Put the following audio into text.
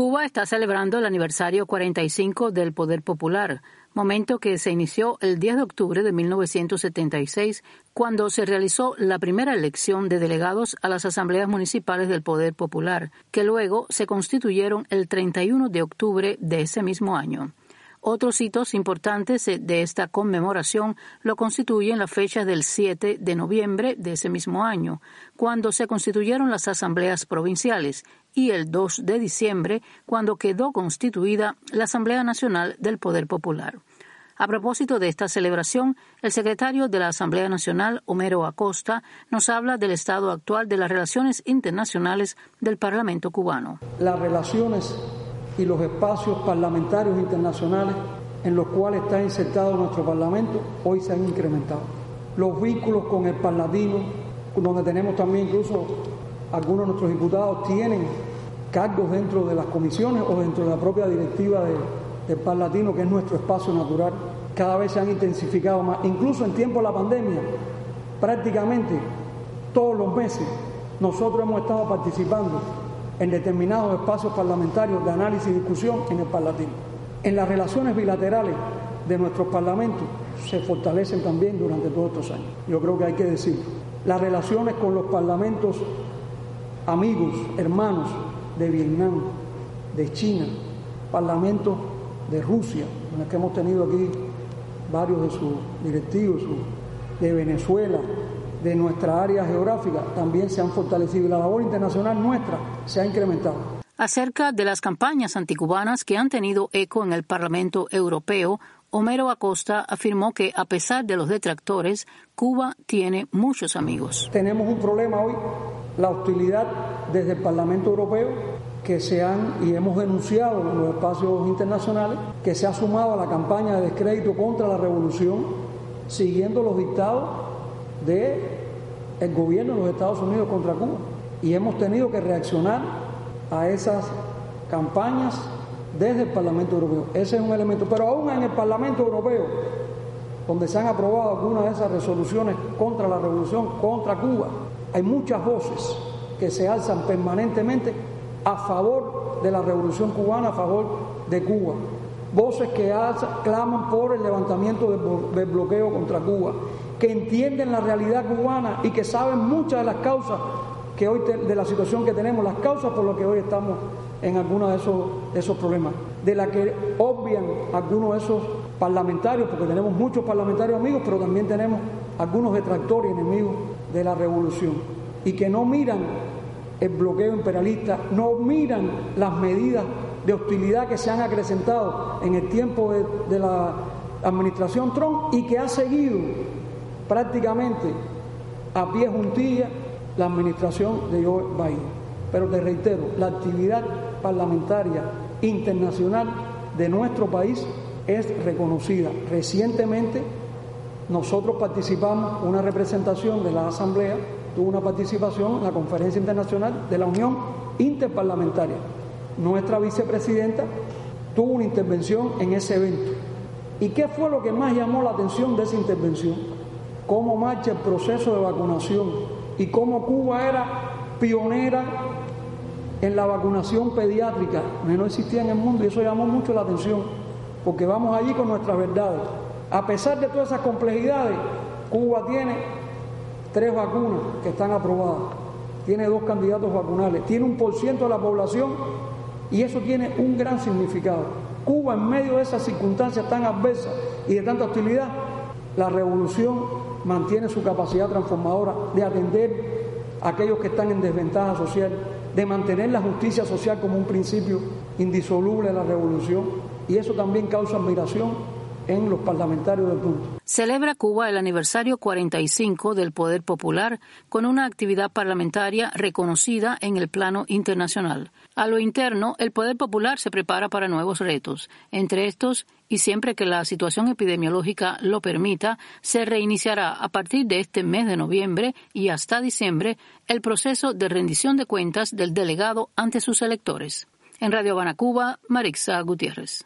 Cuba está celebrando el aniversario 45 del Poder Popular, momento que se inició el 10 de octubre de 1976, cuando se realizó la primera elección de delegados a las asambleas municipales del Poder Popular, que luego se constituyeron el 31 de octubre de ese mismo año. Otros hitos importantes de esta conmemoración lo constituyen la fecha del 7 de noviembre de ese mismo año, cuando se constituyeron las asambleas provinciales, y el 2 de diciembre, cuando quedó constituida la Asamblea Nacional del Poder Popular. A propósito de esta celebración, el secretario de la Asamblea Nacional, Homero Acosta, nos habla del estado actual de las relaciones internacionales del Parlamento cubano. Las relaciones y los espacios parlamentarios internacionales en los cuales está insertado nuestro Parlamento hoy se han incrementado. Los vínculos con el Palatino, donde tenemos también incluso algunos de nuestros diputados tienen cargos dentro de las comisiones o dentro de la propia directiva del Parlatino, que es nuestro espacio natural, cada vez se han intensificado más. Incluso en tiempo de la pandemia, prácticamente todos los meses nosotros hemos estado participando en determinados espacios parlamentarios de análisis y discusión en el Parlatino. En las relaciones bilaterales de nuestros parlamentos se fortalecen también durante todos estos años. Yo creo que hay que decirlo. Las relaciones con los parlamentos amigos, hermanos de Vietnam, de China, parlamentos de Rusia, en el que hemos tenido aquí varios de sus directivos, de Venezuela, de nuestra área geográfica también se han fortalecido y la labor internacional nuestra se ha incrementado. Acerca de las campañas anticubanas que han tenido eco en el Parlamento Europeo, Homero Acosta afirmó que a pesar de los detractores, Cuba tiene muchos amigos. Tenemos un problema hoy, la hostilidad desde el Parlamento Europeo que se han y hemos denunciado en los espacios internacionales que se ha sumado a la campaña de descrédito contra la revolución siguiendo los dictados del el gobierno de los Estados Unidos contra Cuba. Y hemos tenido que reaccionar a esas campañas desde el Parlamento Europeo. Ese es un elemento. Pero aún en el Parlamento Europeo, donde se han aprobado algunas de esas resoluciones contra la revolución, contra Cuba, hay muchas voces que se alzan permanentemente a favor de la revolución cubana, a favor de Cuba. Voces que claman por el levantamiento del bloqueo contra Cuba que entienden la realidad cubana y que saben muchas de las causas que hoy de la situación que tenemos, las causas por las que hoy estamos en algunos de esos, esos problemas, de la que obvian algunos de esos parlamentarios, porque tenemos muchos parlamentarios amigos, pero también tenemos algunos detractores y enemigos de la revolución, y que no miran el bloqueo imperialista, no miran las medidas de hostilidad que se han acrecentado en el tiempo de, la administración Trump y que ha seguido prácticamente a pie juntilla la administración de Joe Biden. Pero te reitero, la actividad parlamentaria internacional de nuestro país es reconocida. Recientemente nosotros participamos, una representación de la Asamblea tuvo una participación en la Conferencia Internacional de la Unión Interparlamentaria. Nuestra vicepresidenta tuvo una intervención en ese evento. ¿Y qué fue lo que más llamó la atención de esa intervención? cómo marcha el proceso de vacunación y cómo Cuba era pionera en la vacunación pediátrica, no existía en el mundo y eso llamó mucho la atención, porque vamos allí con nuestras verdades. A pesar de todas esas complejidades, Cuba tiene tres vacunas que están aprobadas, tiene dos candidatos vacunales, tiene un por ciento de la población y eso tiene un gran significado. Cuba en medio de esas circunstancias tan adversas y de tanta hostilidad, la revolución mantiene su capacidad transformadora de atender a aquellos que están en desventaja social, de mantener la justicia social como un principio indisoluble de la revolución. Y eso también causa admiración en los parlamentarios del punto. Celebra Cuba el aniversario 45 del Poder Popular con una actividad parlamentaria reconocida en el plano internacional. A lo interno, el Poder Popular se prepara para nuevos retos. Entre estos, y siempre que la situación epidemiológica lo permita, se reiniciará a partir de este mes de noviembre y hasta diciembre el proceso de rendición de cuentas del delegado ante sus electores. En Radio Habana, Cuba, Marixa Gutiérrez.